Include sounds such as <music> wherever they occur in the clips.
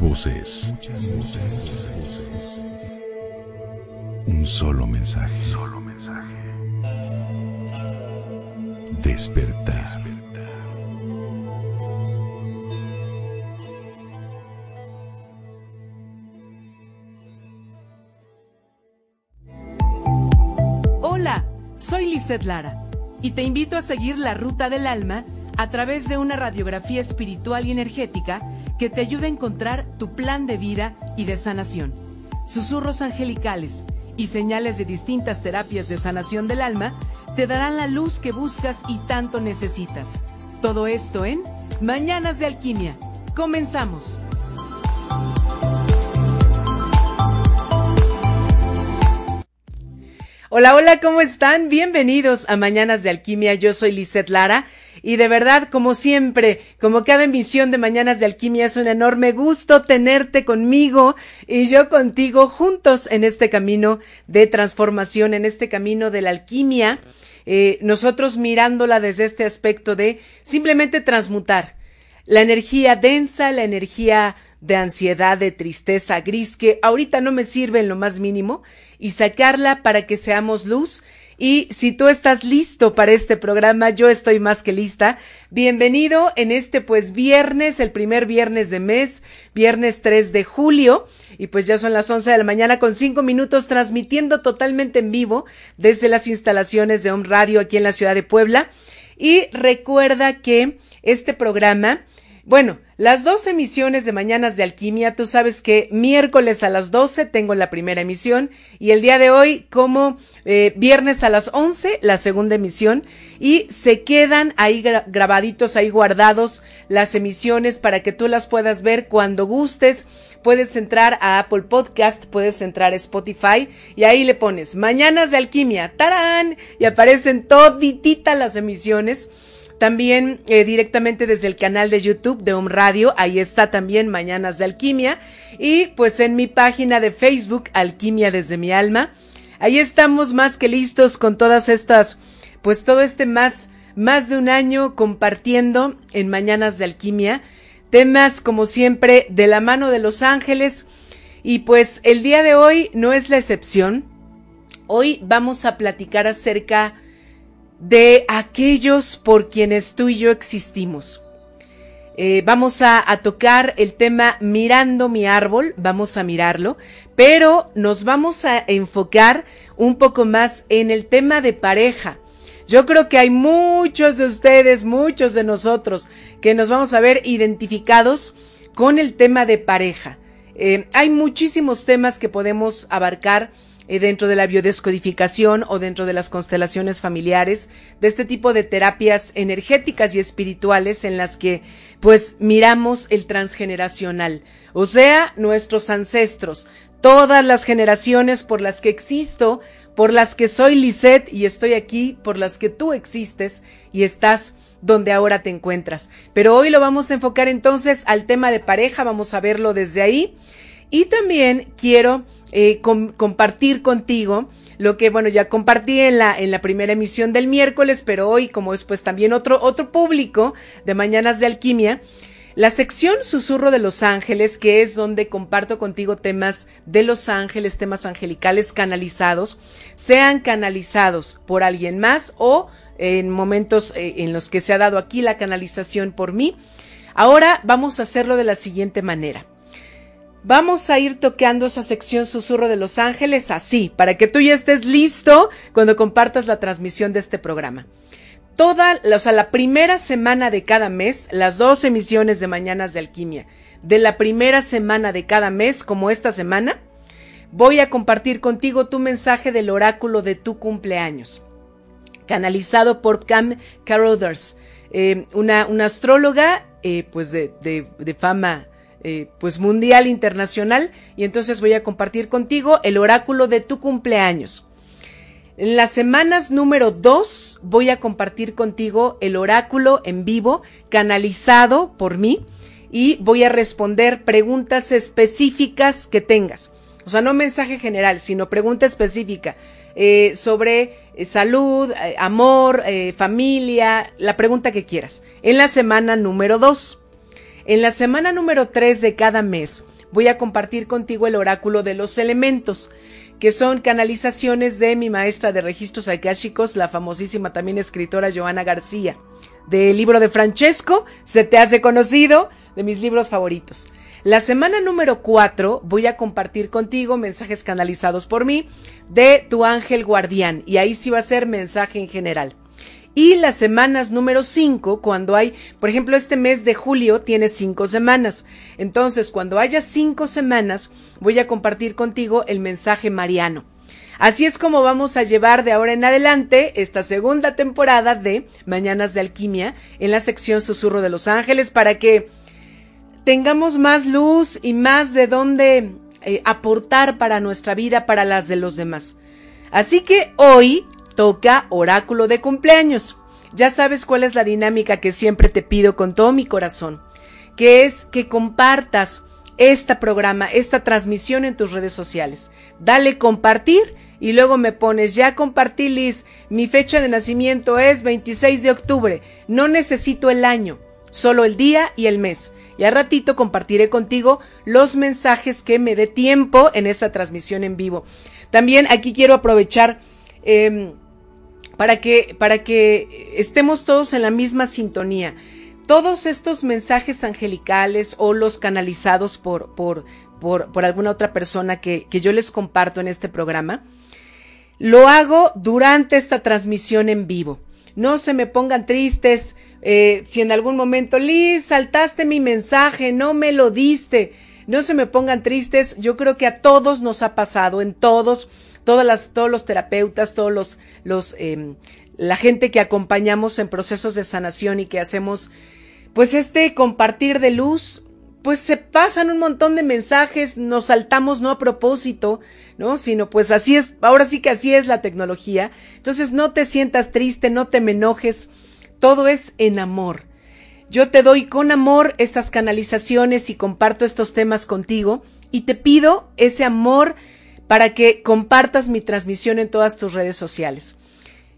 Muchas voces. Muchas voces. Un solo mensaje. Solo mensaje. Despertar. Hola, soy Lisette Lara y te invito a seguir la ruta del alma a través de una radiografía espiritual y energética que te ayude a encontrar tu plan de vida y de sanación. Susurros angelicales y señales de distintas terapias de sanación del alma te darán la luz que buscas y tanto necesitas. Todo esto en Mañanas de Alquimia. Comenzamos. Hola, hola, ¿cómo están? Bienvenidos a Mañanas de Alquimia. Yo soy Lisette Lara y de verdad, como siempre, como cada emisión de Mañanas de Alquimia, es un enorme gusto tenerte conmigo y yo contigo juntos en este camino de transformación, en este camino de la alquimia. Eh, nosotros mirándola desde este aspecto de simplemente transmutar la energía densa, la energía de ansiedad, de tristeza gris que ahorita no me sirve en lo más mínimo y sacarla para que seamos luz. Y si tú estás listo para este programa, yo estoy más que lista. Bienvenido en este pues viernes, el primer viernes de mes, viernes 3 de julio. Y pues ya son las 11 de la mañana con 5 minutos transmitiendo totalmente en vivo desde las instalaciones de Home Radio aquí en la ciudad de Puebla. Y recuerda que este programa bueno, las dos emisiones de Mañanas de Alquimia, tú sabes que miércoles a las 12 tengo la primera emisión y el día de hoy como eh, viernes a las 11 la segunda emisión. Y se quedan ahí grabaditos, ahí guardados las emisiones para que tú las puedas ver cuando gustes. Puedes entrar a Apple Podcast, puedes entrar a Spotify y ahí le pones Mañanas de Alquimia, tarán, y aparecen todititas las emisiones también eh, directamente desde el canal de YouTube de Home Radio, ahí está también Mañanas de Alquimia. Y pues en mi página de Facebook, Alquimia desde mi alma. Ahí estamos más que listos con todas estas, pues todo este más, más de un año compartiendo en Mañanas de Alquimia. Temas como siempre de la mano de los ángeles. Y pues el día de hoy no es la excepción. Hoy vamos a platicar acerca de aquellos por quienes tú y yo existimos. Eh, vamos a, tocar el tema mirando mi árbol, vamos a mirarlo, pero nos vamos a enfocar un poco más en el tema de pareja. Yo creo que hay muchos de ustedes, muchos de nosotros, que nos vamos a ver identificados con el tema de pareja. Eh, hay muchísimos temas que podemos abarcar eh, dentro de la biodescodificación o dentro de las constelaciones familiares, de este tipo de terapias energéticas y espirituales en las que pues miramos el transgeneracional, o sea, nuestros ancestros, todas las generaciones por las que existo, por las que soy Lisette y estoy aquí, por las que tú existes y estás donde ahora te encuentras. Pero hoy lo vamos a enfocar entonces al tema de pareja, vamos a verlo desde ahí y también quiero eh, compartir contigo lo que, bueno, ya compartí en la, en la primera emisión del miércoles, pero hoy, como es pues también otro, otro público de Mañanas de Alquimia, la sección Susurro de los Ángeles, que es donde comparto contigo temas de los ángeles, temas angelicales canalizados, sean canalizados por alguien más o en momentos eh, en los que se ha dado aquí la canalización por mí. Ahora vamos a hacerlo de la siguiente manera. Vamos a ir toqueando esa sección Susurro de los Ángeles así, para que tú ya estés listo cuando compartas la transmisión de este programa. Toda, o sea, la primera semana de cada mes, las dos emisiones de Mañanas de Alquimia, de la primera semana de cada mes, como esta semana, voy a compartir contigo tu mensaje del oráculo de tu cumpleaños, canalizado por Cam Carothers, eh, una, una, astróloga, eh, pues de, de, de fama eh, pues mundial, internacional, y entonces voy a compartir contigo el oráculo de tu cumpleaños. En las semanas número 2 voy a compartir contigo el oráculo en vivo, canalizado por mí, y voy a responder preguntas específicas que tengas. O sea, no mensaje general, sino pregunta específica eh, sobre eh, salud, amor, familia, la pregunta que quieras. En la semana número 2. En la semana número 3 de cada mes voy a compartir contigo el oráculo de los elementos, que son canalizaciones de mi maestra de registros akáshicos, la famosísima también escritora Joana García, del libro de Francesco, Se te hace conocido, de mis libros favoritos. La semana número 4 voy a compartir contigo mensajes canalizados por mí de tu ángel guardián y ahí sí va a ser mensaje en general y las semanas número 5, cuando hay, por ejemplo, este mes de julio tiene 5 semanas. Entonces, cuando haya 5 semanas, voy a compartir contigo el mensaje mariano. Así es como vamos a llevar de ahora en adelante esta segunda temporada de Mañanas de Alquimia en la sección Susurro de los Ángeles para que tengamos más luz y más de dónde eh, aportar para nuestra vida, para las de los demás. Así que hoy toca oráculo de cumpleaños. Ya sabes cuál es la dinámica que siempre te pido con todo mi corazón, que es que compartas este programa, esta transmisión en tus redes sociales. Dale compartir y luego me pones, ya compartí Liz, mi fecha de nacimiento es 26 de octubre, no necesito el año, solo el día y el mes. Y a ratito compartiré contigo los mensajes que me dé tiempo en esa transmisión en vivo. También aquí quiero aprovechar eh, para que, para que estemos todos en la misma sintonía. Todos estos mensajes angelicales o los canalizados por, por, por, alguna otra persona que, que yo les comparto en este programa, lo hago durante esta transmisión en vivo. No se me pongan tristes eh, si en algún momento, Liz, saltaste mi mensaje, no me lo diste. No se me pongan tristes. Yo creo que a todos nos ha pasado, en todos todas las, todos los terapeutas, todos los, em, la gente que acompañamos en procesos de sanación y que hacemos, pues este compartir de luz, pues se pasan un montón de mensajes, nos saltamos no a propósito, ¿no? Sino pues así es, ahora sí que así es la tecnología. Entonces no te sientas triste, no te me enojes, todo es en amor. Yo te doy con amor estas canalizaciones y comparto estos temas contigo y te pido ese amor para que compartas mi transmisión en todas tus redes sociales.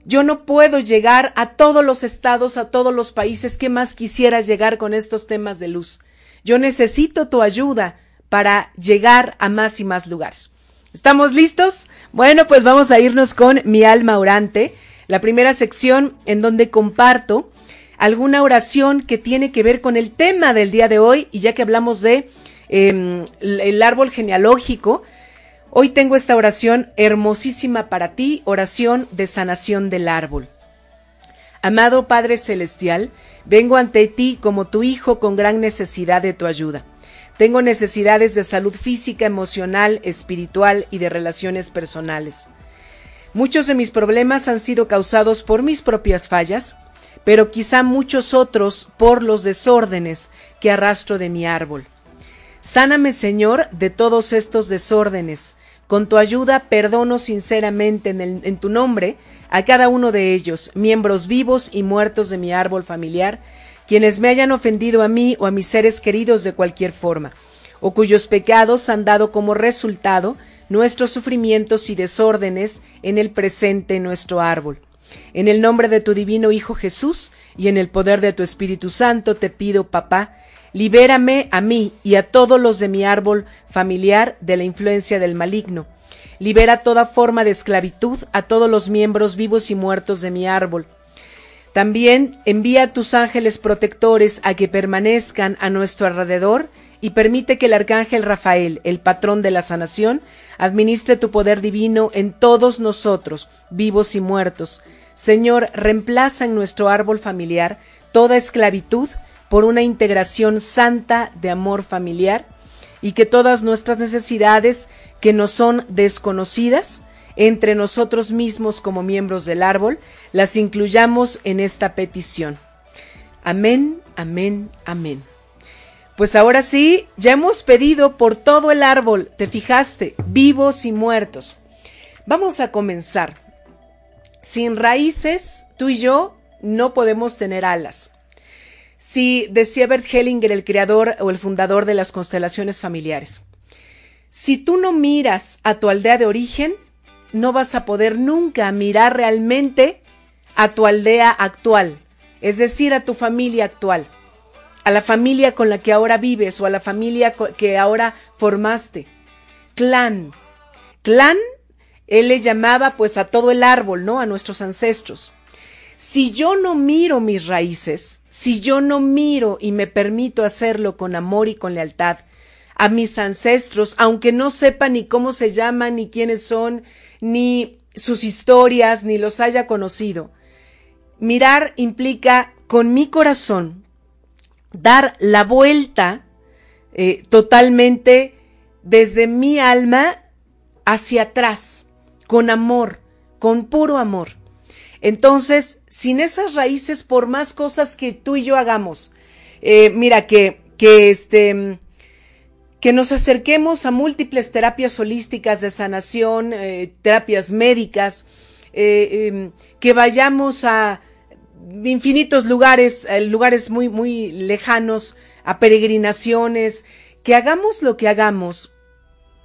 Yo no puedo llegar a todos los estados, a todos los países que más quisieras llegar con estos temas de luz. Yo necesito tu ayuda para llegar a más y más lugares. ¿Estamos listos? Bueno, pues vamos a irnos con mi alma orante, la primera sección en donde comparto alguna oración que tiene que ver con el tema del día de hoy y ya que hablamos de em, el árbol genealógico, Hoy tengo esta oración hermosísima para ti, oración de sanación del árbol. Amado Padre Celestial, vengo ante ti como tu Hijo con gran necesidad de tu ayuda. Tengo necesidades de salud física, emocional, espiritual y de relaciones personales. Muchos de mis problemas han sido causados por mis propias fallas, pero quizá muchos otros por los desórdenes que arrastro de mi árbol. Sáname, Señor, de todos estos desórdenes. Con tu ayuda perdono sinceramente en, tu nombre a cada uno de ellos, miembros vivos y muertos de mi árbol familiar, quienes me hayan ofendido a mí o a mis seres queridos de cualquier forma, o cuyos pecados han dado como resultado nuestros sufrimientos y desórdenes en el presente nuestro árbol. En el nombre de tu divino Hijo Jesús y en el poder de tu Espíritu Santo te pido, papá, Libérame a mí y a todos los de mi árbol familiar de la influencia del maligno. Libera toda forma de esclavitud a todos los miembros vivos y muertos de mi árbol. También envía a tus ángeles protectores a que permanezcan a nuestro alrededor y permite que el arcángel Rafael, el patrón de la sanación, administre tu poder divino en todos nosotros, vivos y muertos. Señor, reemplaza en nuestro árbol familiar toda esclavitud por una integración santa de amor familiar y que todas nuestras necesidades que nos son desconocidas entre nosotros mismos como miembros del árbol, las incluyamos en esta petición. Amén, amén, amén. Pues ahora sí, ya hemos pedido por todo el árbol, te fijaste, vivos y muertos. Vamos a comenzar. Sin raíces, tú y yo no podemos tener alas. Si decía Bert Hellinger, el creador o el fundador de las constelaciones familiares. Si tú no miras a tu aldea de origen, no vas a poder nunca mirar realmente a tu aldea actual, es decir, a tu familia actual. a la familia con la que ahora vives o a la familia que ahora formaste. Clan. Clan, él le llamaba pues a todo el árbol, ¿no? A nuestros ancestros. Si yo no miro mis raíces, si yo no miro y me permito hacerlo con amor y con lealtad a mis ancestros, aunque no sepa ni cómo se llaman, ni quiénes son, ni sus historias, ni los haya conocido, mirar implica con mi corazón dar la vuelta eh, totalmente desde mi alma hacia atrás, con amor, con puro amor. Entonces, sin esas raíces, por más cosas que tú y yo hagamos, eh, mira que, que este, que nos acerquemos a múltiples terapias holísticas de sanación, eh, terapias médicas, em, que vayamos a infinitos lugares, eh, lugares muy, muy lejanos, a peregrinaciones, que hagamos lo que hagamos,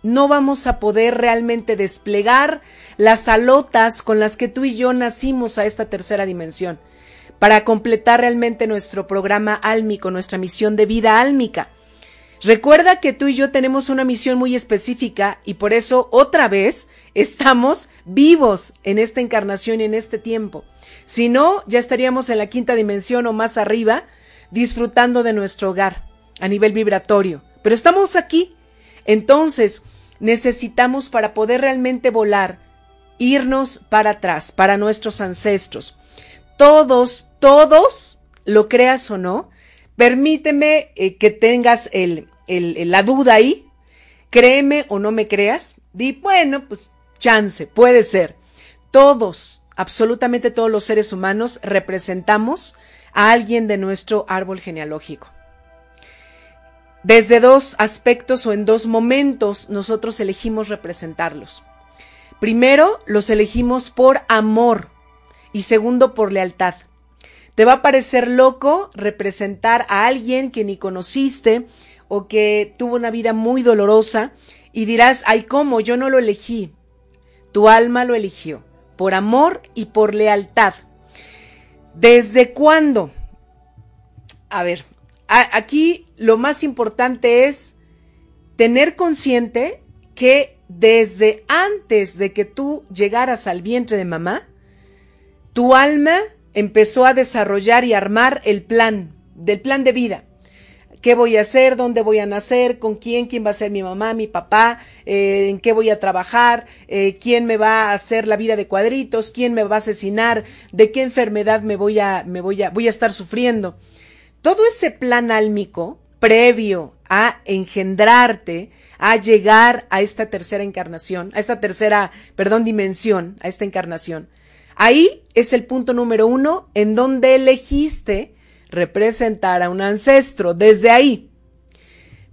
no vamos a poder realmente desplegar las alotas con las que tú y yo nacimos a esta tercera dimensión, para completar realmente nuestro programa álmico, nuestra misión de vida álmica. Recuerda que tú y yo tenemos una misión muy específica y por eso otra vez estamos vivos en esta encarnación y en este tiempo. Si no, ya estaríamos en la quinta dimensión o más arriba, disfrutando de nuestro hogar a nivel vibratorio. Pero estamos aquí. Entonces, necesitamos para poder realmente volar, irnos para atrás, para nuestros ancestros. Todos, todos, lo creas o no, permíteme eh, que tengas la duda ahí, créeme o no me creas, di, bueno, pues chance, puede ser. Todos, absolutamente todos los seres humanos representamos a alguien de nuestro árbol genealógico. Desde dos aspectos o en dos momentos nosotros elegimos representarlos. Primero, los elegimos por amor y segundo, por lealtad. Te va a parecer loco representar a alguien que ni conociste o que tuvo una vida muy dolorosa y dirás, ay, ¿cómo? Yo no lo elegí. Tu alma lo eligió, por amor y por lealtad. ¿Desde cuándo? A ver, aquí lo más importante es tener consciente que desde antes de que tú llegaras al vientre de mamá, tu alma empezó a desarrollar y armar el plan, del plan de vida. ¿Qué voy a hacer? ¿Dónde voy a nacer? ¿Con quién? ¿Quién va a ser mi mamá, mi papá? Eh, ¿En qué voy a trabajar? Eh, ¿Quién me va a hacer la vida de cuadritos? ¿Quién me va a asesinar? ¿De qué enfermedad me voy a, me voy a, voy a estar sufriendo? Todo ese plan álmico previo a engendrarte, a llegar a esta tercera encarnación, a esta tercera, perdón, dimensión, a esta encarnación, Ahí es el punto número uno en donde elegiste representar a un ancestro, desde ahí.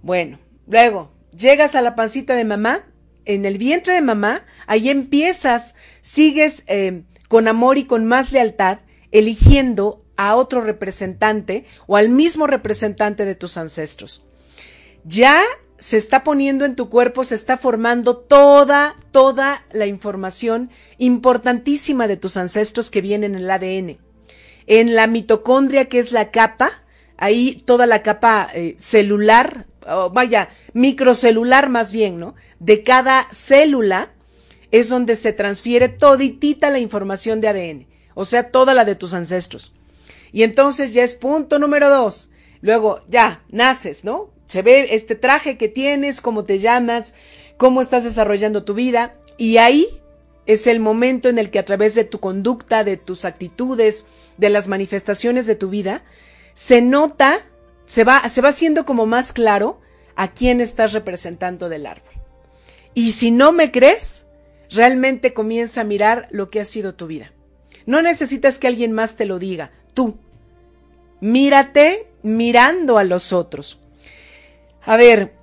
Bueno, luego llegas a la pancita de mamá, en el vientre de mamá, ahí empiezas, sigues eh, con amor y con más lealtad, eligiendo a otro representante o al mismo representante de tus ancestros. Ya se está poniendo en tu cuerpo, se está formando toda, toda la información importantísima de tus ancestros que viene en el ADN. En la mitocondria, que es la capa, ahí toda la capa eh, celular, vaya, microcelular más bien, ¿no? De cada célula es donde se transfiere toditita la información de ADN, o sea, toda la de tus ancestros. Y entonces ya es punto número dos. Luego, ya, naces, ¿no? Se ve este traje que tienes, cómo te llamas, cómo estás desarrollando tu vida. Y ahí es el momento en el que a través de tu conducta, de tus actitudes, de las manifestaciones de tu vida, se nota, se va, se va haciendo como más claro a quién estás representando del árbol. Y si no me crees, realmente comienza a mirar lo que ha sido tu vida. No necesitas que alguien más te lo diga, tú. Mírate mirando a los otros. A ver,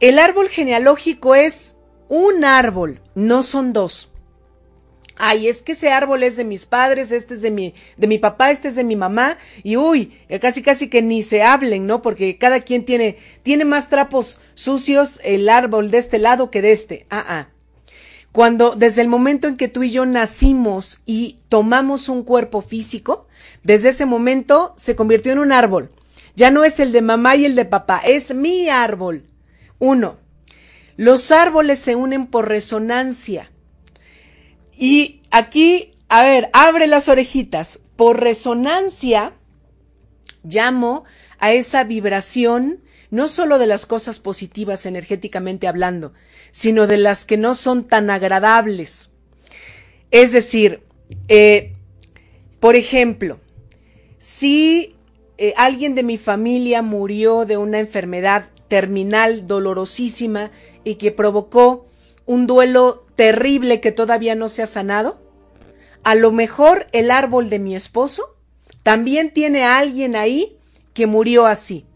el árbol genealógico es un árbol, no son dos. Ay, es que ese árbol es de mis padres, este es de mi, de mi papá, este es de mi mamá, y uy, casi casi que ni se hablen, ¿no? Porque cada quien tiene, tiene más trapos sucios el árbol de este lado que de este. Ah, ah. Cuando, desde el momento en que tú y yo nacimos y tomamos un cuerpo físico, desde ese momento se convirtió en un árbol Ya no es el de mamá y el de papá, es mi árbol. Uno, los árboles se unen por resonancia. Y aquí, a ver, abre las orejitas. Por resonancia, llamo a esa vibración no solo de las cosas positivas energéticamente hablando, sino de las que no son tan agradables. Es decir, eh, por ejemplo, si eh, alguien de mi familia murió de una enfermedad terminal dolorosísima y que provocó un duelo terrible que todavía no se ha sanado, a lo mejor el árbol de mi esposo también tiene a alguien ahí que murió así.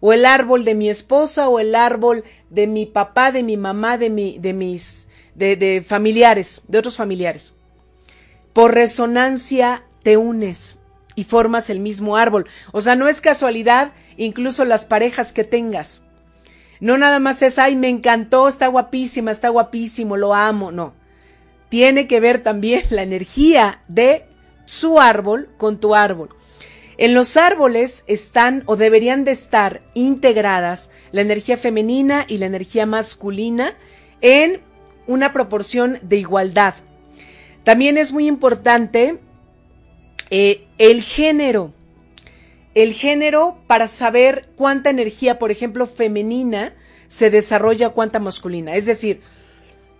O el árbol de mi esposa o el árbol de mi papá, de mi mamá, de, mi, de mis de, familiares, de otros familiares. Por resonancia te unes y formas el mismo árbol. O sea, no es casualidad incluso las parejas que tengas. No nada más es, ay, me encantó, está guapísima, está guapísimo, lo amo. No. Tiene que ver también la energía de su árbol con tu árbol. En los árboles están o deberían de estar integradas la energía femenina y la energía masculina en una proporción de igualdad. También es muy importante eh, el género. El género para saber cuánta energía, por ejemplo, femenina se desarrolla, cuánta masculina. Es decir,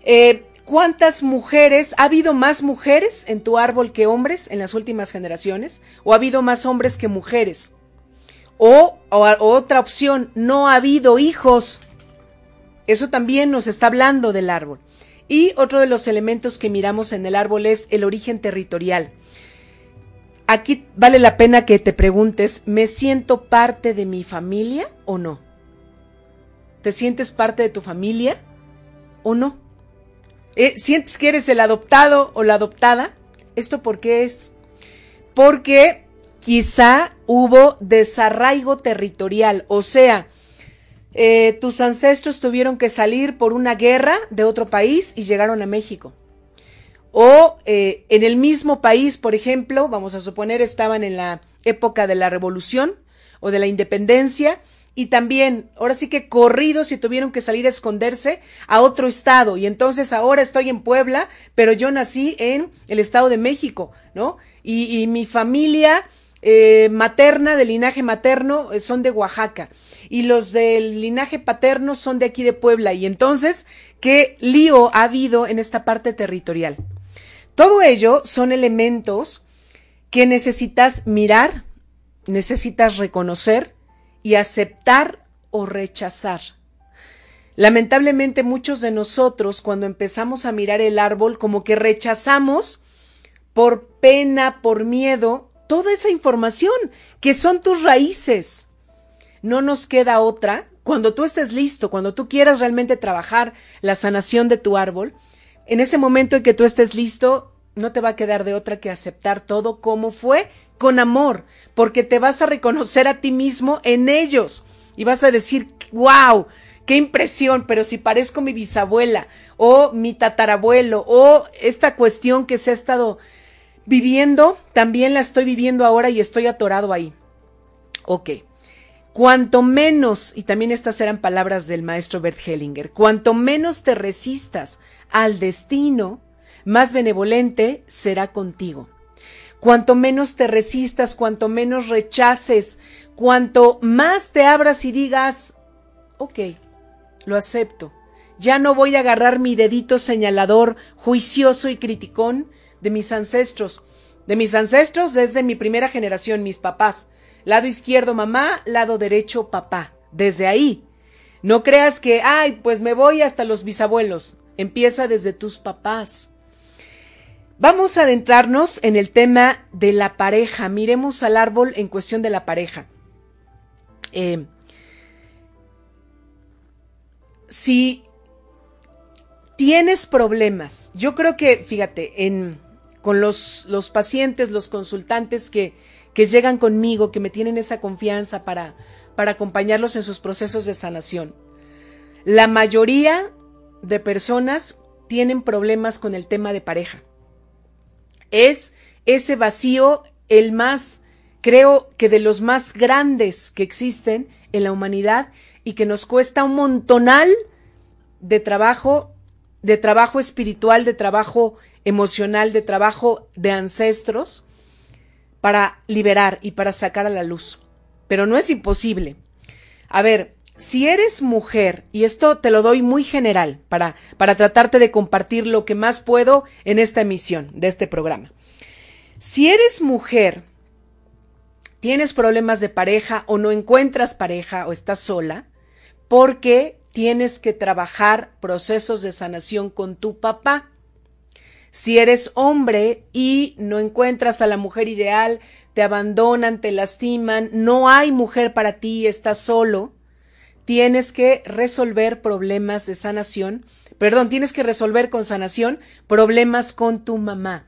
eh, ¿Cuántas mujeres, ha habido más mujeres en tu árbol que hombres en las últimas generaciones? ¿O ha habido más hombres que mujeres? O, otra opción, no ha habido hijos. Eso también nos está hablando del árbol. Y otro de los elementos que miramos en el árbol es el origen territorial. Aquí vale la pena que te preguntes, ¿me siento parte de mi familia o no? ¿Te sientes parte de tu familia o no? Eh, ¿Sientes que eres el adoptado o la adoptada? ¿Esto por qué es? Porque quizá hubo desarraigo territorial, o sea, eh, tus ancestros tuvieron que salir por una guerra de otro país y llegaron a México. O eh, en el mismo país, por ejemplo, vamos a suponer estaban en la época de la revolución o de la independencia y también, ahora sí que corridos y tuvieron que salir a esconderse a otro estado. Y entonces ahora estoy en Puebla, pero yo nací en el estado de México, ¿no? Y, mi familia eh, materna, de linaje materno, eh, son de Oaxaca. Y los del linaje paterno son de aquí de Puebla. Y entonces, ¿qué lío ha habido en esta parte territorial? Todo ello son elementos que necesitas mirar, necesitas reconocer, y aceptar o rechazar. Lamentablemente muchos de nosotros cuando empezamos a mirar el árbol como que rechazamos por pena, por miedo, toda esa información que son tus raíces. No nos queda otra, cuando tú estés listo, cuando tú quieras realmente trabajar la sanación de tu árbol, en ese momento en que tú estés listo, no te va a quedar de otra que aceptar todo como fue con amor, porque te vas a reconocer a ti mismo en ellos y vas a decir, wow, qué impresión, pero si parezco mi bisabuela o mi tatarabuelo o esta cuestión que se ha estado viviendo, también la estoy viviendo ahora y estoy atorado ahí. Ok. Cuanto menos, y también estas eran palabras del maestro Bert Hellinger, cuanto menos te resistas al destino, más benevolente será contigo. Cuanto menos te resistas, cuanto menos rechaces, cuanto más te abras y digas, ok, lo acepto. Ya no voy a agarrar mi dedito señalador, juicioso y criticón de mis ancestros. De mis ancestros desde mi primera generación, mis papás. Lado izquierdo mamá, lado derecho papá. Desde ahí. No creas que, ay, pues me voy hasta los bisabuelos. Empieza desde tus papás. Vamos a adentrarnos en el tema de la pareja. Miremos al árbol en cuestión de la pareja. Eh, si tienes problemas, yo creo que, fíjate, en, con los, pacientes, los consultantes que, llegan conmigo, que me tienen esa confianza para acompañarlos en sus procesos de sanación, la mayoría de personas tienen problemas con el tema de pareja es ese vacío el más creo que de los más grandes que existen en la humanidad y que nos cuesta un montonal de trabajo, de trabajo espiritual, de trabajo emocional, de trabajo de ancestros para liberar y para sacar a la luz. Pero no es imposible. A ver, si eres mujer, y esto te lo doy muy general para, para tratarte de compartir lo que más puedo en esta emisión de este programa. Si eres mujer, tienes problemas de pareja o no encuentras pareja o estás sola, porque tienes que trabajar procesos de sanación con tu papá. Si eres hombre y no encuentras a la mujer ideal, te abandonan, te lastiman, no hay mujer para ti, estás solo, tienes que resolver problemas de sanación, perdón, tienes que resolver con sanación problemas con tu mamá.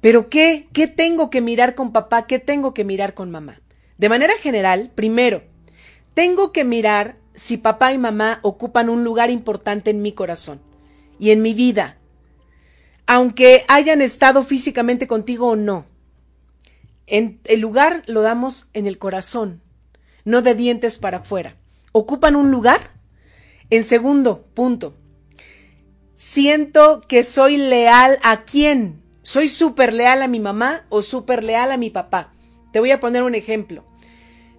Pero ¿qué? ¿Qué tengo que mirar con papá? ¿Qué tengo que mirar con mamá? De manera general, primero, tengo que mirar si papá y mamá ocupan un lugar importante en mi corazón y en mi vida, aunque hayan estado físicamente contigo o no. En el lugar lo damos en el corazón, no de dientes para afuera. ¿Ocupan un lugar? En segundo punto, siento que soy leal a quién. ¿Soy súper leal a mi mamá o súper leal a mi papá? Te voy a poner un ejemplo.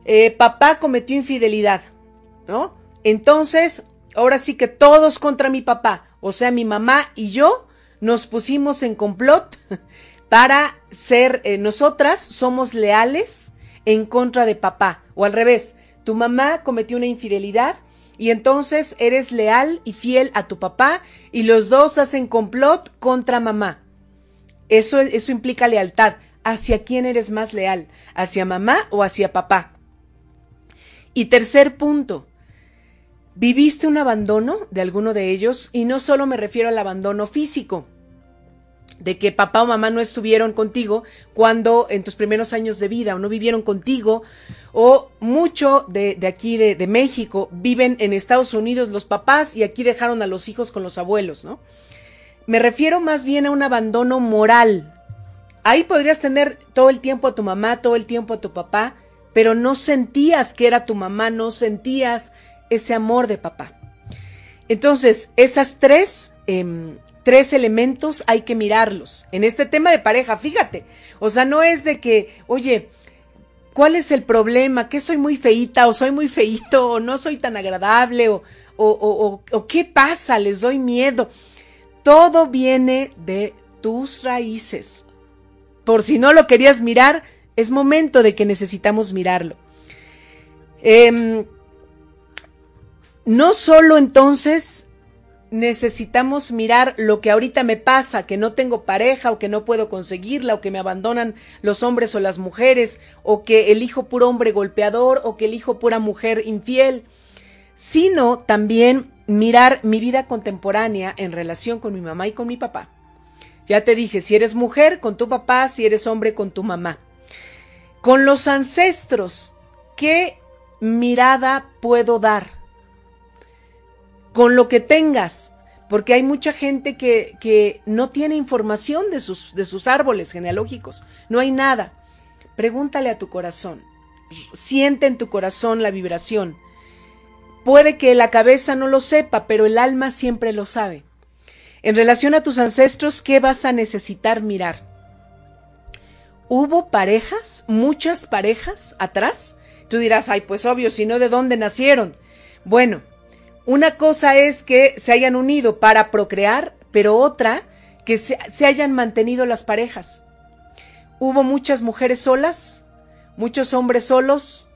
Eh, papá cometió infidelidad, ¿no? Entonces, ahora sí que todos contra mi papá, o sea, mi mamá y yo nos pusimos en complot <laughs> para ser, eh, nosotras somos leales en contra de papá, o al revés, tu mamá cometió una infidelidad y entonces eres leal y fiel a tu papá y los dos hacen complot contra mamá. Eso, eso implica lealtad. ¿Hacia quién eres más leal? ¿Hacia mamá o hacia papá? Y tercer punto, ¿viviste un abandono de alguno de ellos? Y no solo me refiero al abandono físico, de que papá o mamá no estuvieron contigo cuando en tus primeros años de vida o no vivieron contigo o mucho de, aquí de, México viven en Estados Unidos los papás y aquí dejaron a los hijos con los abuelos, ¿no? Me refiero más bien a un abandono moral. Ahí podrías tener todo el tiempo a tu mamá, todo el tiempo a tu papá, pero no sentías que era tu mamá, no sentías ese amor de papá. Entonces, esas tres eh, tres elementos hay que mirarlos. En este tema de pareja, fíjate, o sea, no es de que, oye, ¿cuál es el problema? ¿Que soy muy feíta o soy muy feíto o no soy tan agradable o, o, o, o qué pasa? Les doy miedo. Todo viene de tus raíces. Por si no lo querías mirar, es momento de que necesitamos mirarlo. Eh, no solo entonces necesitamos mirar lo que ahorita me pasa, que no tengo pareja o que no puedo conseguirla o que me abandonan los hombres o las mujeres o que elijo puro hombre golpeador o que elijo pura mujer infiel, sino también mirar mi vida contemporánea en relación con mi mamá y con mi papá. Ya te dije, si eres mujer, con tu papá, si eres hombre, con tu mamá. Con los ancestros, ¿qué mirada puedo dar? Con lo que tengas, porque hay mucha gente que, que no tiene información de sus, de sus árboles genealógicos, no hay nada. Pregúntale a tu corazón, siente en tu corazón la vibración. Puede que la cabeza no lo sepa, pero el alma siempre lo sabe. En relación a tus ancestros, ¿qué vas a necesitar mirar? ¿Hubo parejas, muchas parejas atrás? Tú dirás, ay, pues obvio, si no, ¿de dónde nacieron? Bueno, una cosa es que se hayan unido para procrear, pero otra que se, hayan mantenido las parejas. Hubo muchas mujeres solas, muchos hombres solos,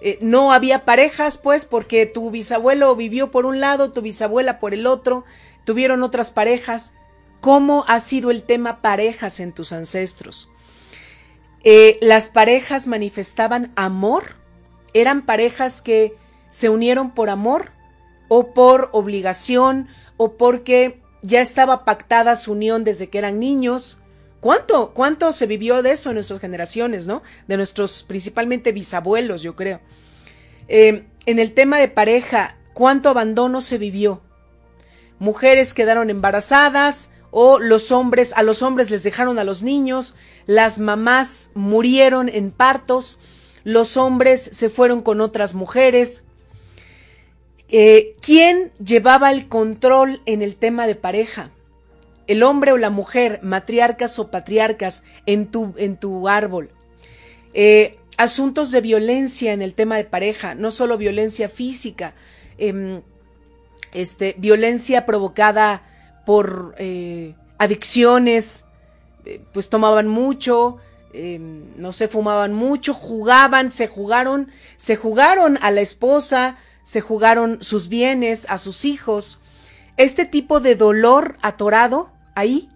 eh, no había parejas, pues, porque tu bisabuelo vivió por un lado, tu bisabuela por el otro, tuvieron otras parejas. ¿Cómo ha sido el tema parejas en tus ancestros? Eh, ¿Las parejas manifestaban amor? ¿Eran parejas que se unieron por amor? O por obligación o porque ya estaba pactada su unión desde que eran niños. ¿Cuánto, cuánto se vivió de eso en nuestras generaciones, no? De nuestros principalmente bisabuelos, yo creo. Eh, en el tema de pareja, ¿cuánto abandono se vivió? Mujeres quedaron embarazadas, o los hombres, a los hombres les dejaron a los niños, las mamás murieron en partos, los hombres se fueron con otras mujeres. Eh, ¿Quién llevaba el control en el tema de pareja? ¿El hombre o la mujer, matriarcas o patriarcas en tu, en tu árbol? Eh, asuntos de violencia en el tema de pareja, no solo violencia física, em, este, violencia provocada por eh, adicciones, pues tomaban mucho, em, no se fumaban mucho, jugaban, se jugaron, se jugaron a la esposa, se jugaron sus bienes, a sus hijos. Este tipo de dolor atorado ahí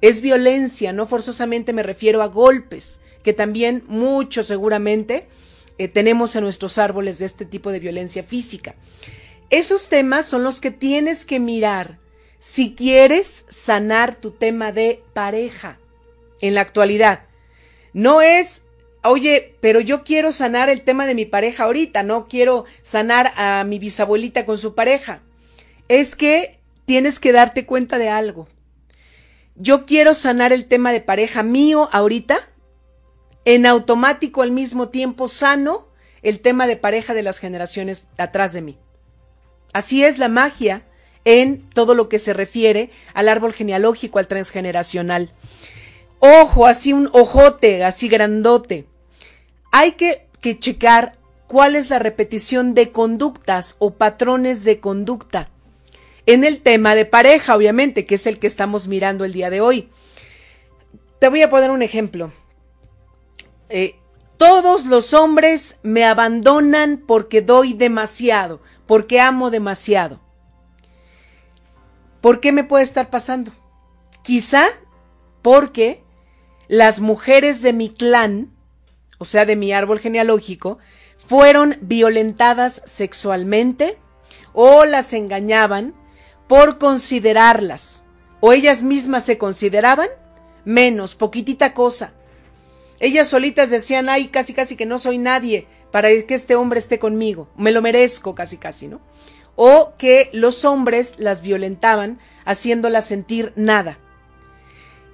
es violencia, no forzosamente me refiero a golpes, que también mucho seguramente eh, tenemos en nuestros árboles de este tipo de violencia física. Esos temas son los que tienes que mirar si quieres sanar tu tema de pareja en la actualidad. No es, oye, pero yo quiero sanar el tema de mi pareja ahorita, no quiero sanar a mi bisabuelita con su pareja. Es que tienes que darte cuenta de algo. Yo quiero sanar el tema de pareja mío ahorita, en automático al mismo tiempo sano el tema de pareja de las generaciones atrás de mí. Así es la magia en todo lo que se refiere al árbol genealógico, al transgeneracional. Ojo, así un ojote, así grandote. Hay que, checar cuál es la repetición de conductas o patrones de conducta en el tema de pareja, obviamente, que es el que estamos mirando el día de hoy. Te voy a poner un ejemplo. Eh, todos los hombres me abandonan porque doy demasiado, porque amo demasiado. ¿Por qué me puede estar pasando? Quizá porque las mujeres de mi clan, o sea, de mi árbol genealógico, fueron violentadas sexualmente o las engañaban por considerarlas, o ellas mismas se consideraban menos, poquitita cosa. Ellas solitas decían, ay, casi casi que no soy nadie para que este hombre esté conmigo, me lo merezco casi casi, ¿no? O que los hombres las violentaban haciéndolas sentir nada.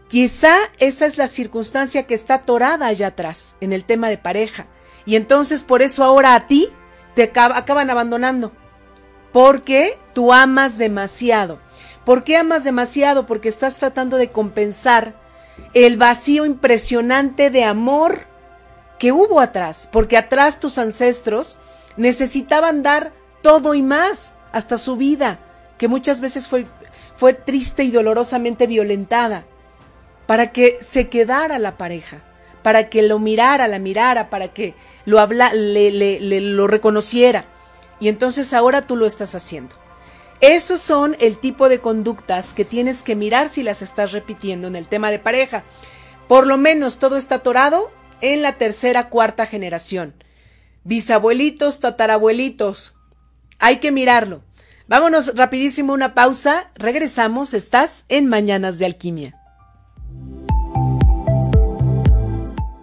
Quizá esa es la circunstancia que está atorada allá atrás, en el tema de pareja, y entonces por eso ahora a ti te acaban abandonando, porque tú amas demasiado. ¿Por qué amas demasiado? Porque estás tratando de compensar el vacío impresionante de amor que hubo atrás, porque atrás tus ancestros necesitaban dar todo y más, hasta su vida, que muchas veces fue, fue triste y dolorosamente violentada, para que se quedara la pareja, para que lo mirara, la mirara, para que lo, habla, le, le, lo reconociera. Y entonces ahora tú lo estás haciendo. Esos son el tipo de conductas que tienes que mirar si las estás repitiendo en el tema de pareja. Por lo menos todo está atorado en la tercera, cuarta generación. Bisabuelitos, tatarabuelitos. Hay que mirarlo. Vámonos rapidísimo una pausa. Regresamos. Estás en Mañanas de Alquimia.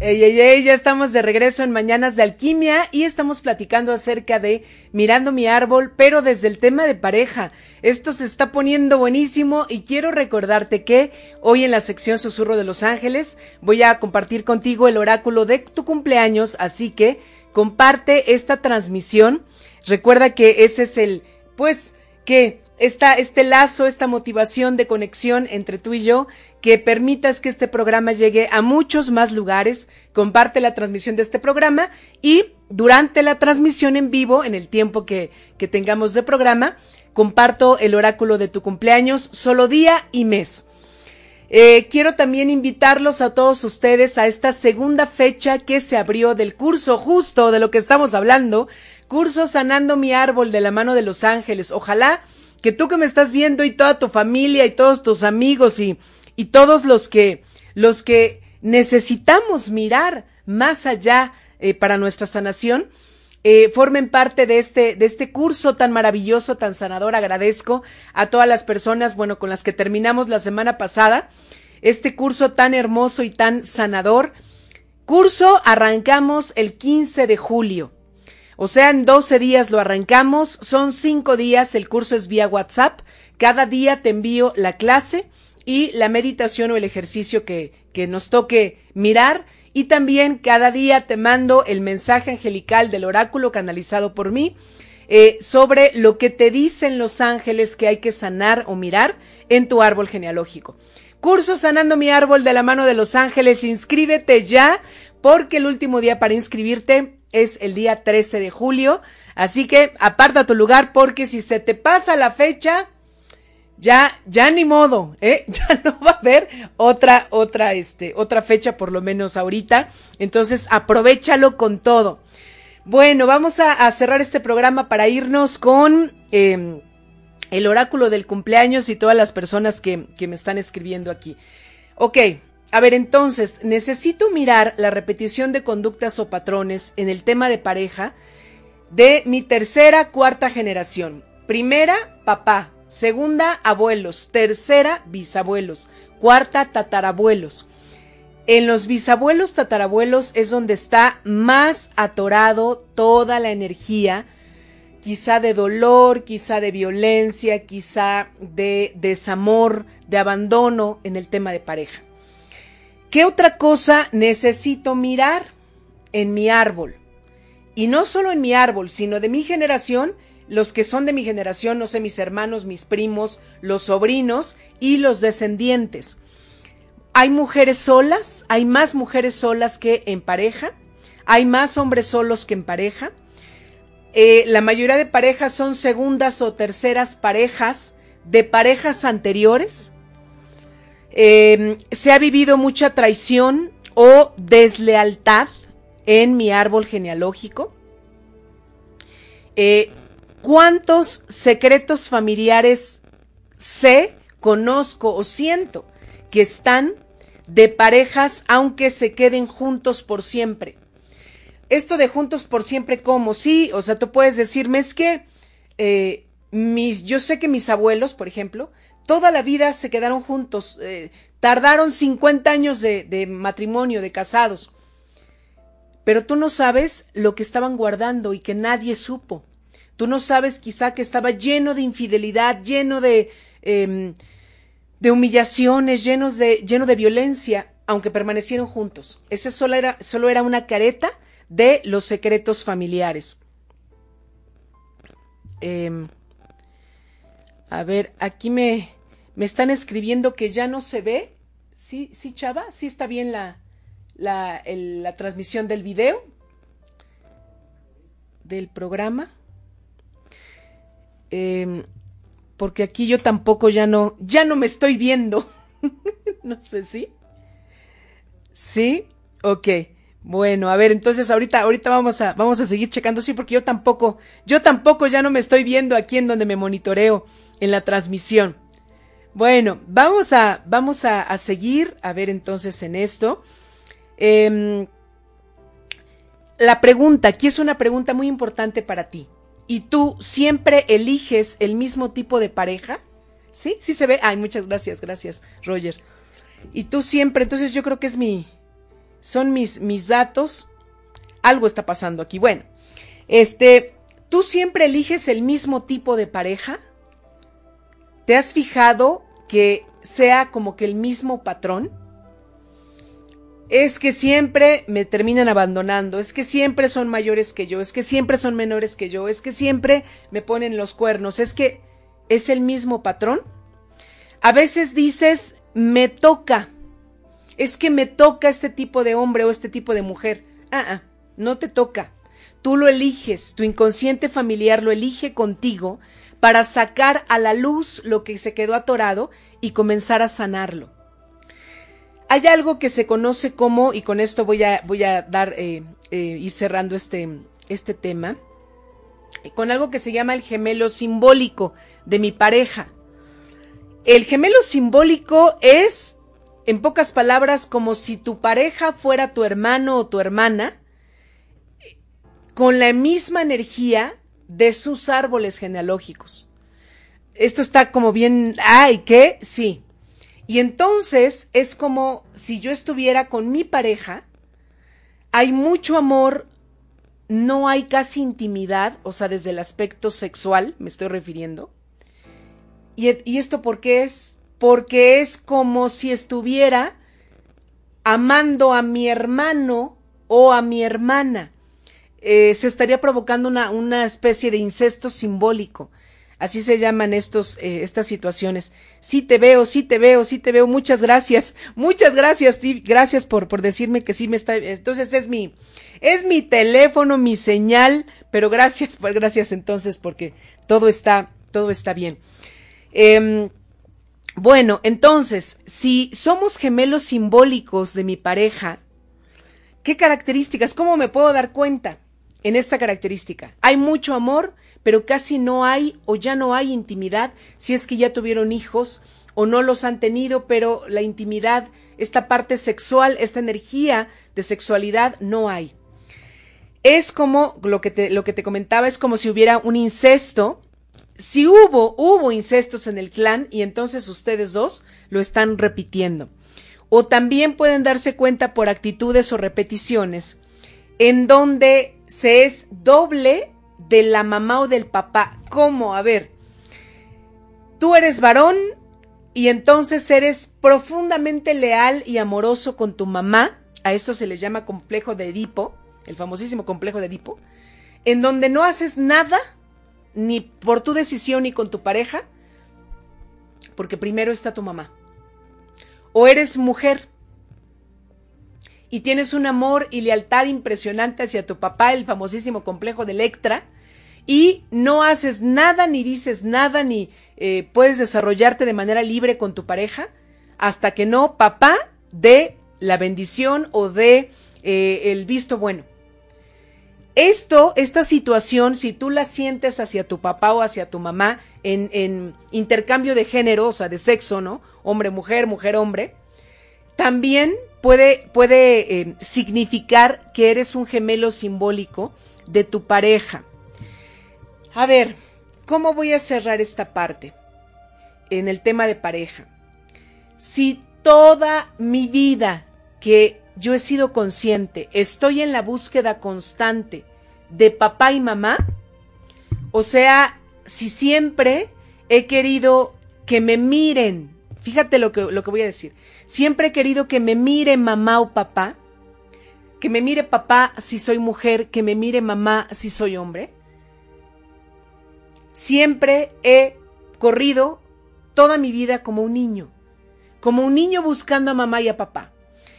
Ey, ey, ey, ya estamos de regreso en Mañanas de Alquimia y estamos platicando acerca de Mirando mi árbol, pero desde el tema de pareja. Esto se está poniendo buenísimo y quiero recordarte que hoy en la sección Susurro de los Ángeles voy a compartir contigo el oráculo de tu cumpleaños, así que comparte esta transmisión. Recuerda que ese es el, pues, que esta, este lazo, esta motivación de conexión entre tú y yo, que permitas que este programa llegue a muchos más lugares. Comparte la transmisión de este programa y durante la transmisión en vivo, en el tiempo que, que tengamos de programa, comparto el oráculo de tu cumpleaños, solo día y mes. Eh, quiero también invitarlos a todos ustedes a esta segunda fecha que se abrió del curso justo de lo que estamos hablando, curso Sanando mi árbol de la mano de los ángeles. Ojalá que tú que me estás viendo y toda tu familia y todos tus amigos y, y todos los que, los que necesitamos mirar más allá eh, para nuestra sanación, eh, formen parte de este, de este curso tan maravilloso, tan sanador. Agradezco a todas las personas, bueno, con las que terminamos la semana pasada, este curso tan hermoso y tan sanador. Curso arrancamos el 15 de julio. O sea, en 12 días lo arrancamos, son 5 días, el curso es vía WhatsApp, cada día te envío la clase y la meditación o el ejercicio que, que nos toque mirar y también cada día te mando el mensaje angelical del oráculo canalizado por mí eh, sobre lo que te dicen los ángeles que hay que sanar o mirar en tu árbol genealógico. Curso Sanando mi árbol de la mano de los ángeles, inscríbete ya porque el último día para inscribirte es el día 13 de julio. Así que aparta tu lugar porque si se te pasa la fecha, ya, ya ni modo, ¿eh? <laughs> Ya no va a haber otra, otra, este, otra fecha por lo menos ahorita. Entonces, aprovechalo con todo. Bueno, vamos a, cerrar este programa para irnos con em, el oráculo del cumpleaños y todas las personas que, que me están escribiendo aquí. Ok, a ver, entonces, necesito mirar la repetición de conductas o patrones en el tema de pareja de mi tercera, cuarta generación. Primera, papá. Segunda, abuelos. Tercera, bisabuelos. Cuarta, tatarabuelos. En los bisabuelos, tatarabuelos es donde está más atorado toda la energía, quizá de dolor, quizá de violencia, quizá de desamor, de abandono en el tema de pareja. ¿Qué otra cosa necesito mirar en mi árbol? Y no solo en mi árbol, sino de mi generación, los que son de mi generación, no sé, mis hermanos, mis primos, los sobrinos y los descendientes. Hay mujeres solas, hay más mujeres solas que en pareja, hay más hombres solos que en pareja. Eh, la mayoría de parejas son segundas o terceras parejas de parejas anteriores Em, se ha vivido mucha traición o deslealtad en mi árbol genealógico. Eh, ¿Cuántos secretos familiares sé, conozco o siento que están de parejas aunque se queden juntos por siempre? Esto de juntos por siempre, ¿cómo? Sí, o sea, tú puedes decirme, es que eh, mis, yo sé que mis abuelos, por ejemplo, toda la vida se quedaron juntos, eh, tardaron 50 años de, matrimonio, de casados. Pero tú no sabes lo que estaban guardando y que nadie supo. Tú no sabes quizá que estaba lleno de infidelidad, lleno de, em, humillaciones, de, lleno de violencia, aunque permanecieron juntos. Ese solo era, solo era una careta de los secretos familiares. Em, a ver, aquí me, me están escribiendo que ya no se ve. Sí, sí, Chava, sí está bien la, la, la transmisión del video del programa. Em, porque aquí yo tampoco ya no, ya no me estoy viendo. <laughs> no sé si. ¿Sí? Ok. Bueno, a ver, entonces ahorita, ahorita vamos a, vamos a seguir checando, sí, porque yo tampoco, yo tampoco ya no me estoy viendo aquí en donde me monitoreo en la transmisión. Bueno, vamos a, vamos a, seguir, a ver entonces en esto. Em, la pregunta, aquí es una pregunta muy importante para ti. ¿Y tú siempre eliges el mismo tipo de pareja? ¿Sí? ¿Sí se ve? Ay, muchas gracias, gracias, Roger. Y tú siempre, entonces yo creo que es mi, son mis, mis datos. Algo está pasando aquí. Bueno, este, ¿tú siempre eliges el mismo tipo de pareja? ¿Te has fijado que sea como que el mismo patrón? Es que siempre me terminan abandonando, es que siempre son mayores que yo, es que siempre son menores que yo, es que siempre me ponen los cuernos, es que es el mismo patrón. A veces dices, me toca, es que me toca este tipo de hombre o este tipo de mujer. Ah, ah, no te toca. Tú lo eliges, tu inconsciente familiar lo elige contigo para sacar a la luz lo que se quedó atorado y comenzar a sanarlo. Hay algo que se conoce como, y con esto voy a, eh, eh, ir cerrando este, este tema, con algo que se llama el gemelo simbólico de mi pareja. El gemelo simbólico es en pocas palabras, como si tu pareja fuera tu hermano o tu hermana, con la misma energía de sus árboles genealógicos. Esto está como bien, ay, ¿qué? Sí. Y entonces es como si yo estuviera con mi pareja, hay mucho amor, no hay casi intimidad, o sea, desde el aspecto sexual me estoy refiriendo. ¿Y, y esto por qué es? porque es como si estuviera amando a mi hermano o a mi hermana. Eh, se estaría provocando una, una, especie de incesto simbólico. Así se llaman estos, eh, estas situaciones. Sí te veo, sí te veo, sí te veo. Muchas gracias. Muchas gracias, gracias por, por decirme que sí me está. Entonces es mi, es mi teléfono, mi señal, pero gracias, pues <laughs> gracias entonces porque todo está, todo está bien. Eh, bueno, entonces, si somos gemelos simbólicos de mi pareja, ¿qué características? ¿Cómo me puedo dar cuenta en esta característica? Hay mucho amor, pero casi no hay o ya no hay intimidad si es que ya tuvieron hijos o no los han tenido, pero la intimidad, esta parte sexual, esta energía de sexualidad no hay. Es como lo que te, lo que te comentaba, es como si hubiera un incesto si hubo, hubo incestos en el clan y entonces ustedes dos lo están repitiendo. O también pueden darse cuenta por actitudes o repeticiones en donde se es doble de la mamá o del papá. ¿Cómo? A ver, tú eres varón y entonces eres profundamente leal y amoroso con tu mamá. A esto se le llama complejo de Edipo, el famosísimo complejo de Edipo, en donde no haces nada ni por tu decisión ni con tu pareja, porque primero está tu mamá. O eres mujer y tienes un amor y lealtad impresionante hacia tu papá, el famosísimo complejo de Electra, y no haces nada, ni dices nada, ni eh, puedes desarrollarte de manera libre con tu pareja, hasta que no papá dé la bendición o dé eh, el visto bueno. Esto, esta situación, si tú la sientes hacia tu papá o hacia tu mamá en, intercambio de género, o sea, de sexo, ¿no? Hombre, mujer, mujer, hombre, también puede, eh, significar que eres un gemelo simbólico de tu pareja. A ver, ¿cómo voy a cerrar esta parte en el tema de pareja? Si toda mi vida que yo he sido consciente, estoy en la búsqueda constante de papá y mamá. O sea, si siempre he querido que me miren, fíjate lo que, lo que voy a decir, siempre he querido que me mire mamá o papá, que me mire papá si soy mujer, que me mire mamá si soy hombre. Siempre he corrido toda mi vida como un niño, como un niño buscando a mamá y a papá.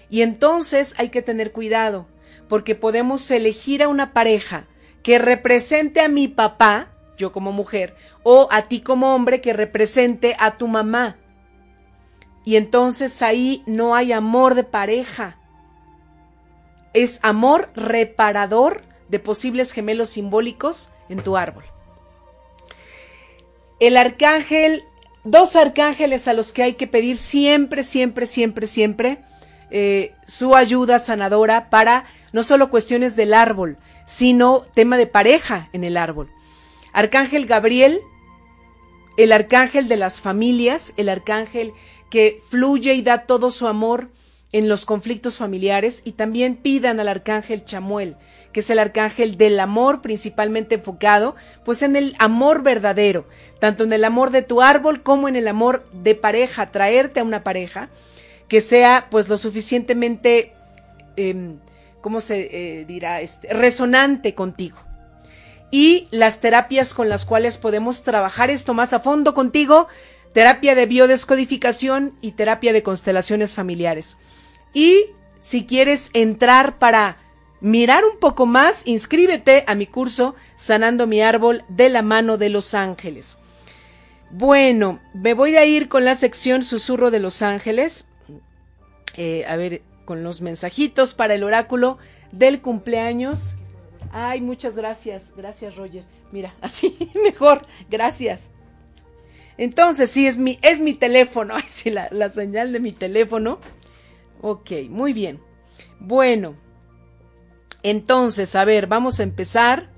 Y entonces hay que tener cuidado, porque podemos elegir a una pareja que represente a mi papá, yo como mujer, o a ti como hombre que represente a tu mamá. Y entonces ahí no hay amor de pareja. es amor reparador de posibles gemelos simbólicos en tu árbol. El arcángel, dos arcángeles a los que hay que pedir siempre, siempre, siempre, siempre eh, su ayuda sanadora para no solo cuestiones del árbol, sino tema de pareja en el árbol. Arcángel Gabriel, el arcángel de las familias, el arcángel que fluye y da todo su amor en los conflictos familiares y también pidan al arcángel Chamuel, que es el arcángel del amor principalmente enfocado, pues en el amor verdadero, tanto en el amor de tu árbol como en el amor de pareja, traerte a una pareja que sea pues lo suficientemente, em, ¿cómo se eh, dirá? Este, resonante contigo. Y las terapias con las cuales podemos trabajar esto más a fondo contigo, terapia de biodescodificación y terapia de constelaciones familiares. Y si quieres entrar para mirar un poco más, inscríbete a mi curso Sanando mi árbol de la mano de los ángeles. Bueno, me voy a ir con la sección Susurro de los ángeles. Eh, a ver, con los mensajitos para el oráculo del cumpleaños. Ay, muchas gracias. Gracias, Roger. Mira, <laughs> así mejor. Gracias. Entonces, sí, es mi, es mi teléfono. <laughs> Ay, sí, la, la señal de mi teléfono. Ok, muy bien. Bueno, entonces, a ver, vamos a empezar.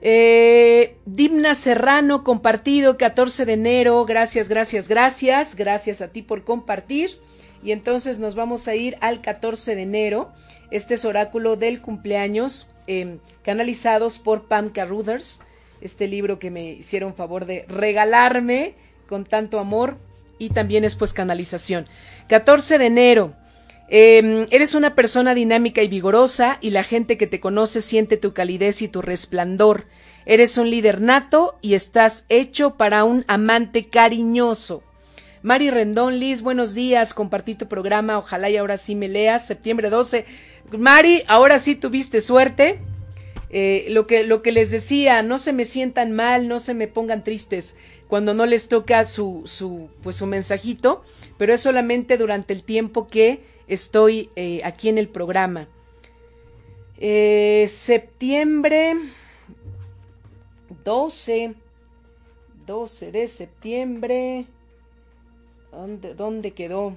Eh, Dimna Serrano, compartido 14 de enero. Gracias, gracias, gracias. Gracias a ti por compartir. Y entonces nos vamos a ir al 14 de enero. Este es oráculo del cumpleaños, em, canalizados por Pam Carruthers. Este libro que me hicieron favor de regalarme con tanto amor y también es pues canalización. 14 de enero. Em, eres una persona dinámica y vigorosa y la gente que te conoce siente tu calidez y tu resplandor. Eres un líder nato y estás hecho para un amante cariñoso. Mari Rendón, Liz, buenos días. Compartí tu programa. Ojalá y ahora sí me leas. Septiembre 12. Mari, ahora sí tuviste suerte. Eh, lo, que, lo que les decía, no se me sientan mal, no se me pongan tristes cuando no les toca su, su, pues, su mensajito, pero es solamente durante el tiempo que estoy eh, aquí en el programa. Eh, septiembre 12, 12 de septiembre. ¿Dónde, dónde quedó?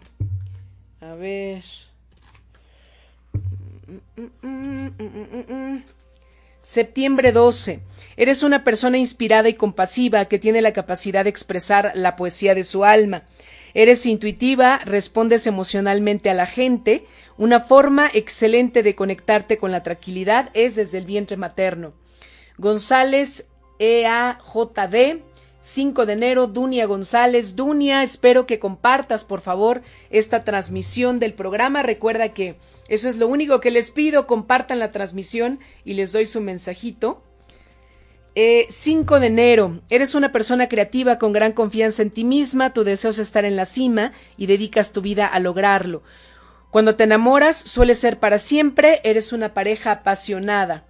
A ver. Septiembre 12. Eres una persona inspirada y compasiva que tiene la capacidad de expresar la poesía de su alma. Eres intuitiva, respondes emocionalmente a la gente. Una forma excelente de conectarte con la tranquilidad es desde el vientre materno. González EAJD 5 de enero, Dunia González. Dunia, espero que compartas, por favor, esta transmisión del programa. Recuerda que eso es lo único que les pido, compartan la transmisión y les doy su mensajito. 5 eh, de enero, eres una persona creativa con gran confianza en ti misma, tu deseo es estar en la cima y dedicas tu vida a lograrlo. Cuando te enamoras, suele ser para siempre, eres una pareja apasionada.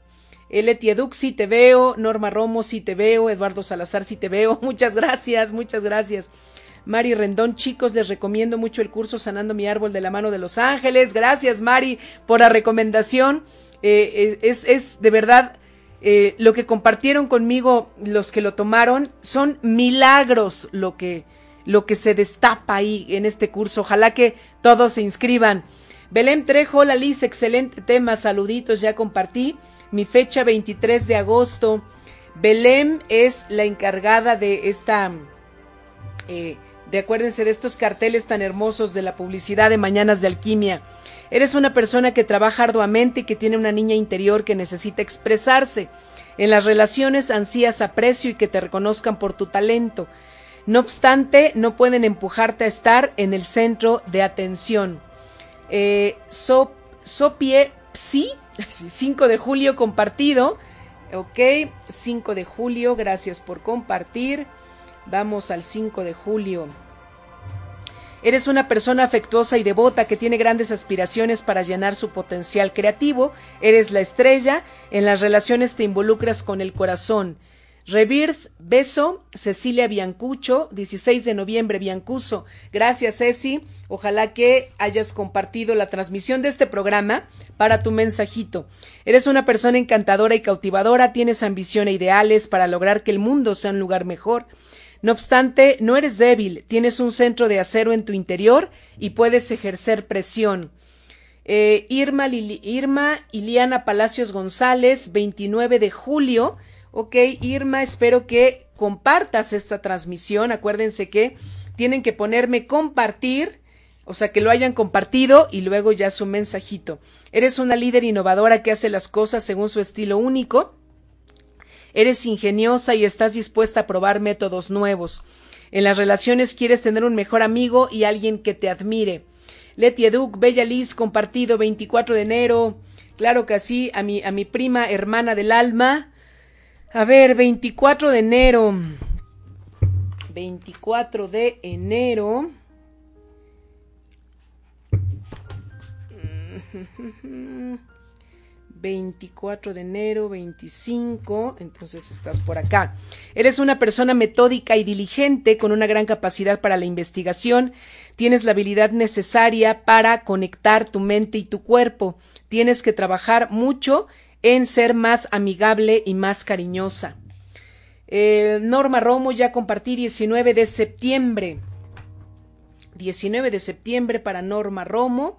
Eleti Eduk, sí te veo. Norma Romo, sí te veo. Eduardo Salazar, sí te veo. <laughs> Muchas gracias, muchas gracias. Mari Rendón, chicos, les recomiendo mucho el curso Sanando mi árbol de la mano de los ángeles. Gracias, Mari, por la recomendación. Eh, es, es, de verdad eh, lo que compartieron conmigo los que lo tomaron. Son milagros lo que, lo que se destapa ahí en este curso. Ojalá que todos se inscriban. Belén Trejo, la Liz, excelente tema. Saluditos, ya compartí mi fecha 23 de agosto. Belém es la encargada de esta, eh, de acuérdense de estos carteles tan hermosos de la publicidad de Mañanas de Alquimia. Eres una persona que trabaja arduamente y que tiene una niña interior que necesita expresarse. En las relaciones ansías aprecio y que te reconozcan por tu talento. No obstante, no pueden empujarte a estar en el centro de atención. Eh, so, Sopie Psi 5 de julio compartido. Ok, 5 de julio, gracias por compartir. Vamos al 5 de julio. Eres una persona afectuosa y devota que tiene grandes aspiraciones para llenar su potencial creativo. Eres la estrella. En las relaciones te involucras con el corazón. Rebirth, beso, Cecilia Biancucho, 16 de noviembre, Biancuso. Gracias, Ceci. Ojalá que hayas compartido la transmisión de este programa para tu mensajito. Eres una persona encantadora y cautivadora, tienes ambición e ideales para lograr que el mundo sea un lugar mejor. No obstante, no eres débil, tienes un centro de acero en tu interior y puedes ejercer presión. Eh, Irma, Irma Iliana Palacios González, 29 de julio. Ok, Irma, espero que compartas esta transmisión. Acuérdense que tienen que ponerme compartir, o sea, que lo hayan compartido y luego ya su mensajito. Eres una líder innovadora que hace las cosas según su estilo único. Eres ingeniosa y estás dispuesta a probar métodos nuevos. En las relaciones quieres tener un mejor amigo y alguien que te admire. Leti Educ, Bella Liz, compartido 24 de enero. Claro que sí, a mi, a mi prima hermana del alma. A ver, 24 de enero. 24 de enero. <laughs> 24 de enero, 25, entonces estás por acá. Eres una persona metódica y diligente con una gran capacidad para la investigación, tienes la habilidad necesaria para conectar tu mente y tu cuerpo, tienes que trabajar mucho en ser más amigable y más cariñosa. Eh, Norma Romo ya compartí 19 de septiembre. 19 de septiembre para Norma Romo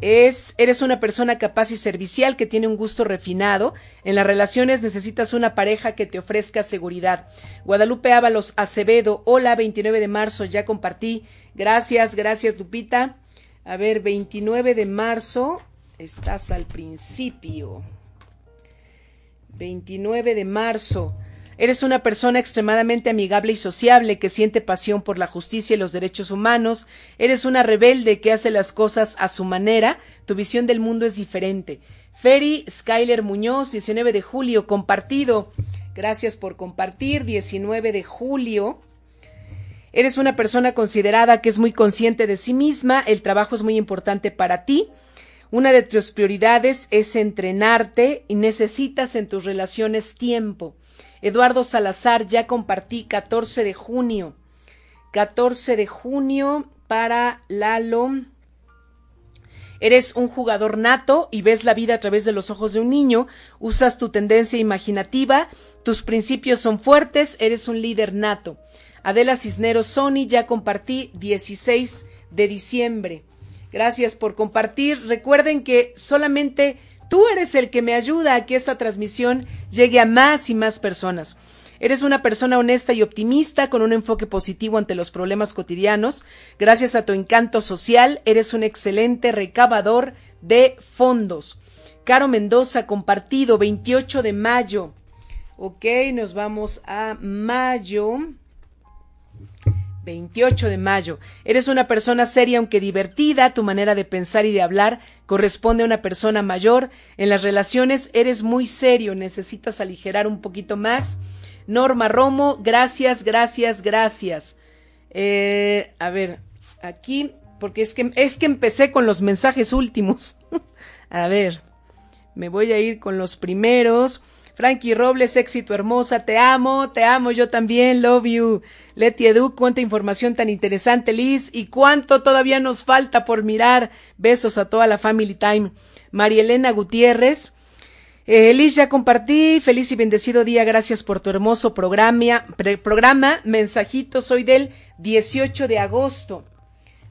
es eres una persona capaz y servicial que tiene un gusto refinado. En las relaciones necesitas una pareja que te ofrezca seguridad. Guadalupe Ábalos Acevedo, hola, 29 de marzo, ya compartí. Gracias, gracias Lupita. A ver, 29 de marzo, estás al principio. 29 de marzo. Eres una persona extremadamente amigable y sociable que siente pasión por la justicia y los derechos humanos. Eres una rebelde que hace las cosas a su manera. Tu visión del mundo es diferente. Ferry Skyler Muñoz, 19 de julio, compartido. Gracias por compartir. 19 de julio. Eres una persona considerada que es muy consciente de sí misma. El trabajo es muy importante para ti. Una de tus prioridades es entrenarte y necesitas en tus relaciones tiempo. Eduardo Salazar, ya compartí 14 de junio. 14 de junio para Lalo. Eres un jugador nato y ves la vida a través de los ojos de un niño, usas tu tendencia imaginativa, tus principios son fuertes, eres un líder nato. Adela Cisneros Sony, ya compartí 16 de diciembre. Gracias por compartir. Recuerden que solamente Tú eres el que me ayuda a que esta transmisión llegue a más y más personas. Eres una persona honesta y optimista con un enfoque positivo ante los problemas cotidianos. Gracias a tu encanto social, eres un excelente recabador de fondos. Caro Mendoza, compartido, 28 de mayo. Ok, nos vamos a mayo. 28 de mayo. Eres una persona seria aunque divertida, tu manera de pensar y de hablar corresponde a una persona mayor. En las relaciones eres muy serio, necesitas aligerar un poquito más. Norma Romo, gracias, gracias, gracias. Eh, a ver, aquí, porque es que, es que empecé con los mensajes últimos. <laughs> a ver, me voy a ir con los primeros. Frankie Robles, éxito hermosa, te amo, te amo, yo también, love you. Leti Edu, cuánta información tan interesante, Liz, y cuánto todavía nos falta por mirar. Besos a toda la Family Time. María Elena Gutiérrez, eh, Liz, ya compartí. Feliz y bendecido día. Gracias por tu hermoso programa. programa. Mensajito, soy del 18 de agosto.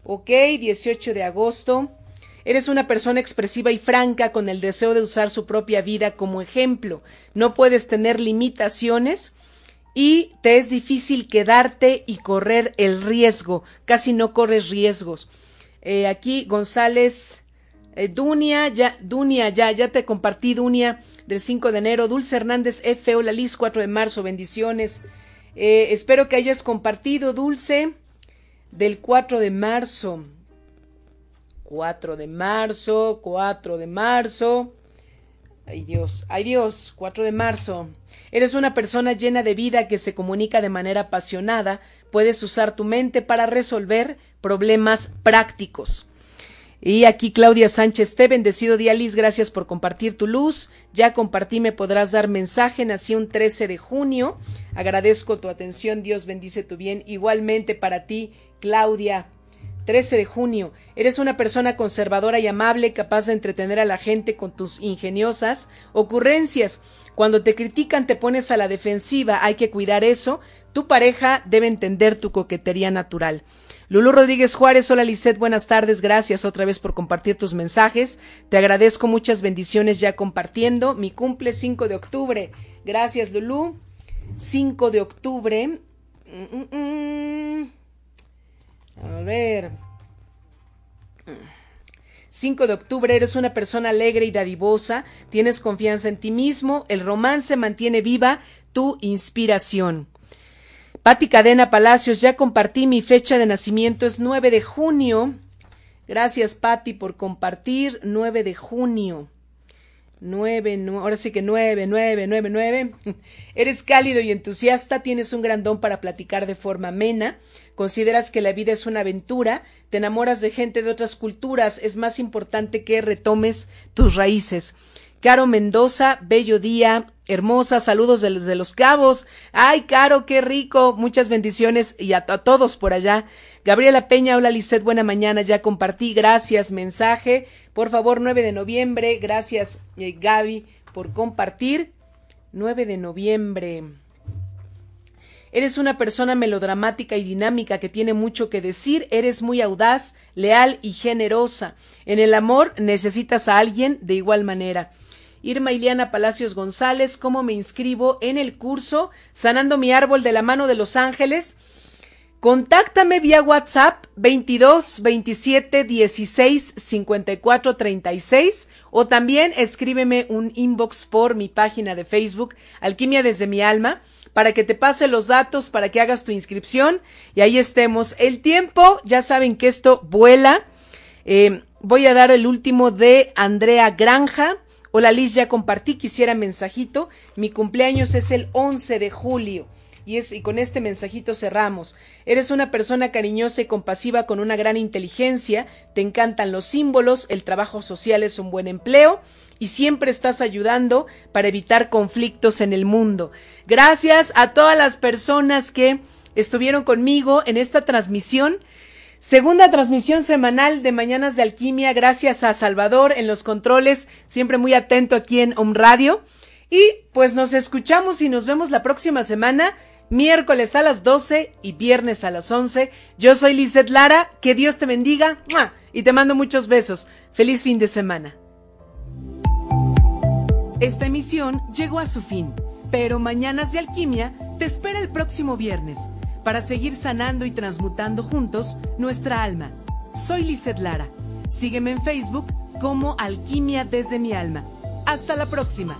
Ok, 18 de agosto. Eres una persona expresiva y franca con el deseo de usar su propia vida como ejemplo. No puedes tener limitaciones y te es difícil quedarte y correr el riesgo. Casi no corres riesgos. Eh, aquí González eh, Dunia, ya, Dunia, ya, ya te compartí Dunia del 5 de enero. Dulce Hernández F. Hola Liz, 4 de marzo, bendiciones. Eh, espero que hayas compartido Dulce del 4 de marzo. 4 de marzo, 4 de marzo. Ay Dios, ay Dios, 4 de marzo. Eres una persona llena de vida que se comunica de manera apasionada. Puedes usar tu mente para resolver problemas prácticos. Y aquí Claudia Sánchez, te bendecido día Liz, gracias por compartir tu luz. Ya compartí, me podrás dar mensaje, nací un 13 de junio. Agradezco tu atención, Dios bendice tu bien. Igualmente para ti, Claudia. 13 de junio. Eres una persona conservadora y amable, capaz de entretener a la gente con tus ingeniosas ocurrencias. Cuando te critican te pones a la defensiva, hay que cuidar eso. Tu pareja debe entender tu coquetería natural. Lulú Rodríguez Juárez, hola Lisette, buenas tardes, gracias otra vez por compartir tus mensajes. Te agradezco muchas bendiciones ya compartiendo. Mi cumple 5 de octubre. Gracias Lulú. 5 de octubre. Mm, mm, mm. A ver. 5 de octubre, eres una persona alegre y dadivosa, tienes confianza en ti mismo, el romance mantiene viva tu inspiración. Pati Cadena Palacios, ya compartí mi fecha de nacimiento, es 9 de junio. Gracias, Pati, por compartir. 9 de junio. 9, ahora sí que 9, 9, 9, 9. Eres cálido y entusiasta, tienes un gran don para platicar de forma amena, consideras que la vida es una aventura, te enamoras de gente de otras culturas, es más importante que retomes tus raíces. Caro Mendoza, bello día, hermosa, saludos de los, los cabos. Ay, Caro, qué rico, muchas bendiciones y a, a todos por allá. Gabriela Peña, hola Lisset, buena mañana, ya compartí, gracias, mensaje. Por favor, 9 de noviembre, gracias eh, Gaby por compartir. 9 de noviembre. Eres una persona melodramática y dinámica que tiene mucho que decir, eres muy audaz, leal y generosa. En el amor necesitas a alguien de igual manera. Irma Iliana Palacios González, ¿cómo me inscribo en el curso Sanando mi árbol de la mano de los ángeles? Contáctame vía WhatsApp 22 27 16 54 36 o también escríbeme un inbox por mi página de Facebook Alquimia desde mi alma para que te pase los datos para que hagas tu inscripción y ahí estemos. El tiempo, ya saben que esto vuela. Eh, voy a dar el último de Andrea Granja. Hola Liz, ya compartí, quisiera mensajito. Mi cumpleaños es el 11 de julio. Y, es, y con este mensajito cerramos. Eres una persona cariñosa y compasiva con una gran inteligencia, te encantan los símbolos, el trabajo social es un buen empleo y siempre estás ayudando para evitar conflictos en el mundo. Gracias a todas las personas que estuvieron conmigo en esta transmisión. Segunda transmisión semanal de Mañanas de Alquimia, gracias a Salvador en los controles, siempre muy atento aquí en Home Radio. Y pues nos escuchamos y nos vemos la próxima semana, miércoles a las 12 y viernes a las 11. Yo soy Lizeth Lara, que Dios te bendiga y te mando muchos besos. Feliz fin de semana. Esta emisión llegó a su fin, pero Mañanas de Alquimia te espera el próximo viernes para seguir sanando y transmutando juntos nuestra alma. Soy Lizeth Lara. Sígueme en Facebook como Alquimia desde mi alma. Hasta la próxima.